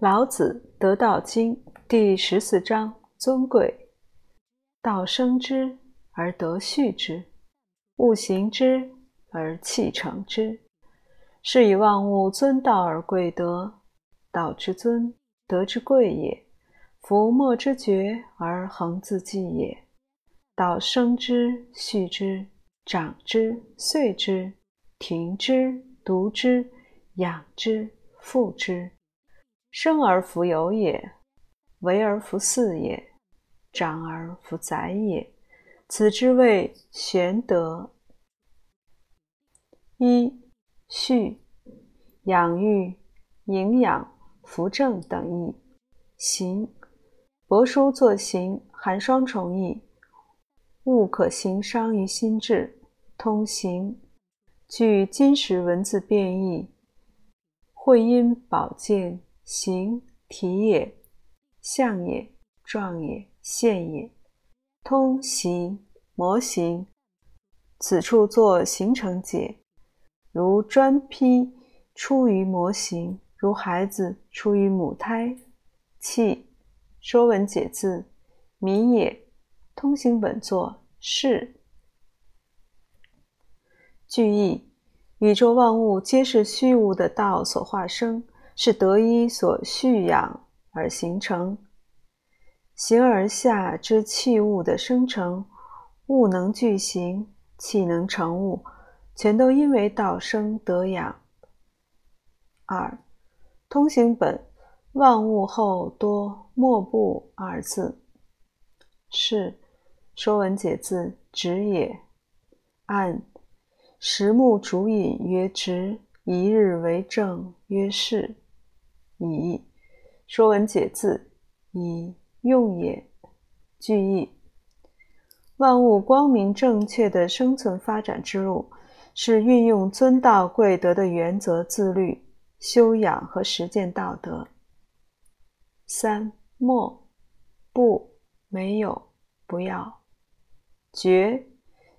老子《得道经》第十四章：尊贵。道生之而德畜之，物行之而气成之。是以万物尊道而贵德。道之尊，德之贵也。夫莫之绝而恒自济也。道生之，畜之，长之，岁之，庭之，独之，养之，覆之。生而弗有也，为而弗恃也，长而弗宰也。此之谓玄德。一、畜，养育、营养、扶正等义。行，帛书作行，含双重义。物可行伤于心智，通行，据今时文字变异，会阴宝剑。形体也，象也，状也，现也，通形模型。此处作形成解，如砖坯出于模型，如孩子出于母胎。气，《说文解字》：民也。通行本作是。句意：宇宙万物皆是虚无的道所化生。是得一所蓄养而形成，形而下之器物的生成，物能具形，气能成物，全都因为道生得养。二，通行本万物后多莫不二字，是《说文解字》直也。按实木主引曰直，一日为正曰是。以《说文解字》以用也。句意：万物光明正确的生存发展之路，是运用尊道贵德的原则，自律、修养和实践道德。三莫不没有不要绝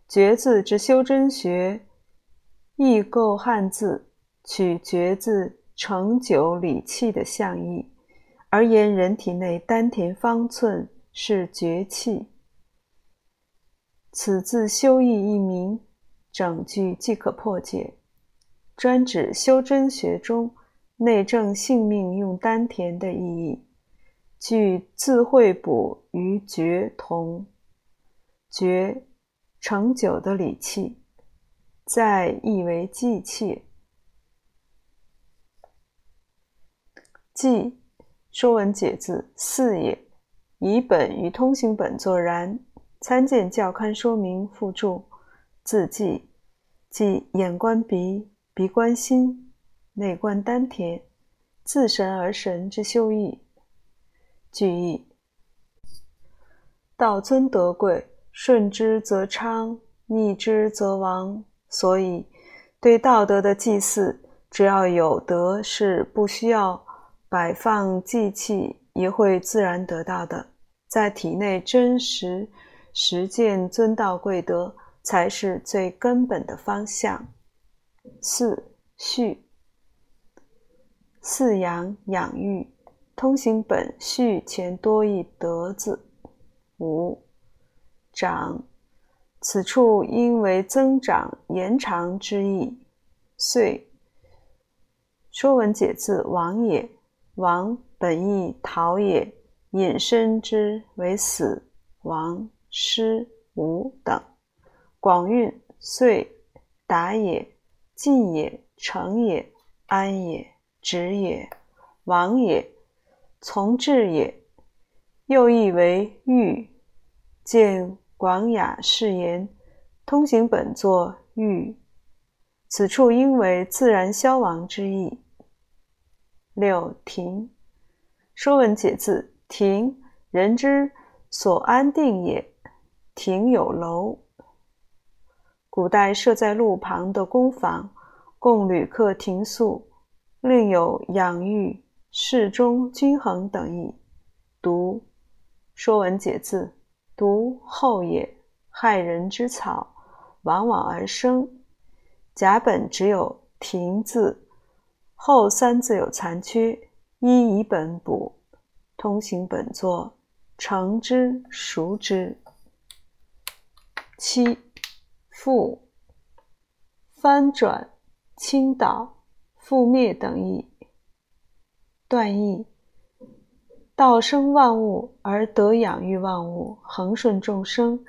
绝字之修真学，易构汉字，取绝字。成九理气的象意，而言人体内丹田方寸是绝气。此字修意一明，整句即可破解，专指修真学中内证性命用丹田的意义。据字会补与绝同，绝成九的理气，再译为济气。记《说文解字》四也，以本与通行本作然。参见教刊说明附注。字记，即眼观鼻，鼻观心，内观丹田，自神而神之修意。句意：道尊德贵，顺之则昌，逆之则亡。所以，对道德的祭祀，只要有德，是不需要。摆放祭器也会自然得到的，在体内真实实践尊道贵德，才是最根本的方向。四畜，饲养养育，通行本畜前多一德字。五长，此处因为增长延长之意。岁，说文解字王也。亡本意逃也，引申之为死、亡、失、无等。广运遂达也，进也，成也，安也，止也，亡也，从至也。又译为欲。见广雅释言，通行本作欲。此处应为自然消亡之意。六亭，说文解字：亭，人之所安定也。亭有楼，古代设在路旁的公房，供旅客停宿，另有养育、适中、均衡等意。独，说文解字：独后也，害人之草，往往而生。甲本只有亭字。后三字有残缺，一以本补，通行本作，成之熟之。七复翻转、倾倒、覆灭等义。断义：道生万物而得养育万物，恒顺众生，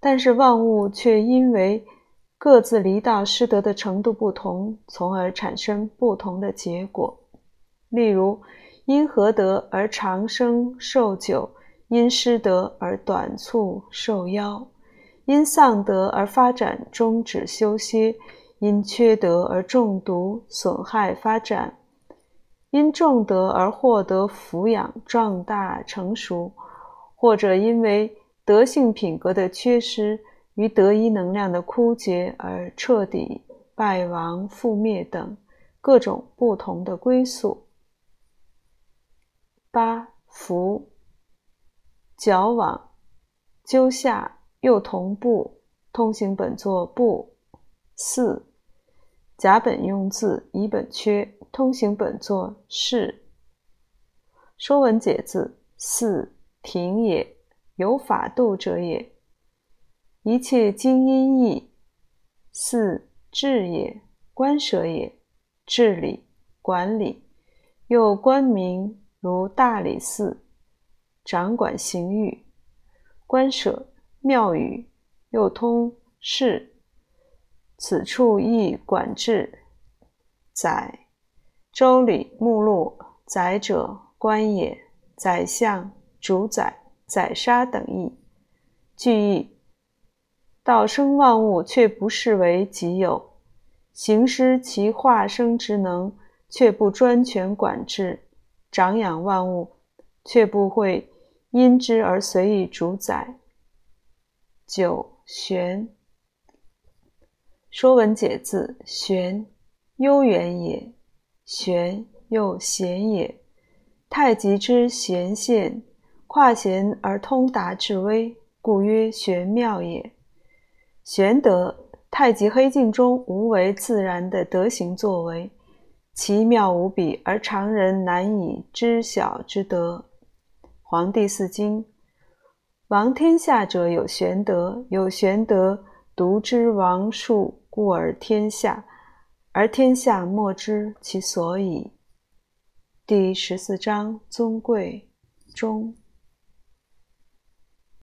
但是万物却因为各自离道失德的程度不同，从而产生不同的结果。例如，因何德而长生寿久，因失德而短促寿夭；因丧德而发展终止休歇，因缺德而中毒损害发展；因重德而获得抚养壮大成熟，或者因为德性品格的缺失。于德一能量的枯竭而彻底败亡覆灭等各种不同的归宿。八伏矫往纠下又同步通行本作不四甲本用字乙本缺通行本作是说文解字四停也有法度者也。一切经音义，四治也，官舍也，治理管理，又官名如大理寺，掌管刑狱；官舍庙宇，又通事，此处亦管制。宰，周礼目录，宰者官也，宰相、主宰、宰杀等义。句意。道生万物，却不视为己有；行施其化生之能，却不专权管制；长养万物，却不会因之而随意主宰。九玄，说文解字：玄，悠远也；玄又贤也。太极之玄现，跨玄而通达至微，故曰玄妙也。玄德，太极黑镜中无为自然的德行作为，奇妙无比而常人难以知晓之德。黄帝四经，王天下者有玄德，有玄德独知王术，故而天下，而天下莫知其所以。第十四章，尊贵中。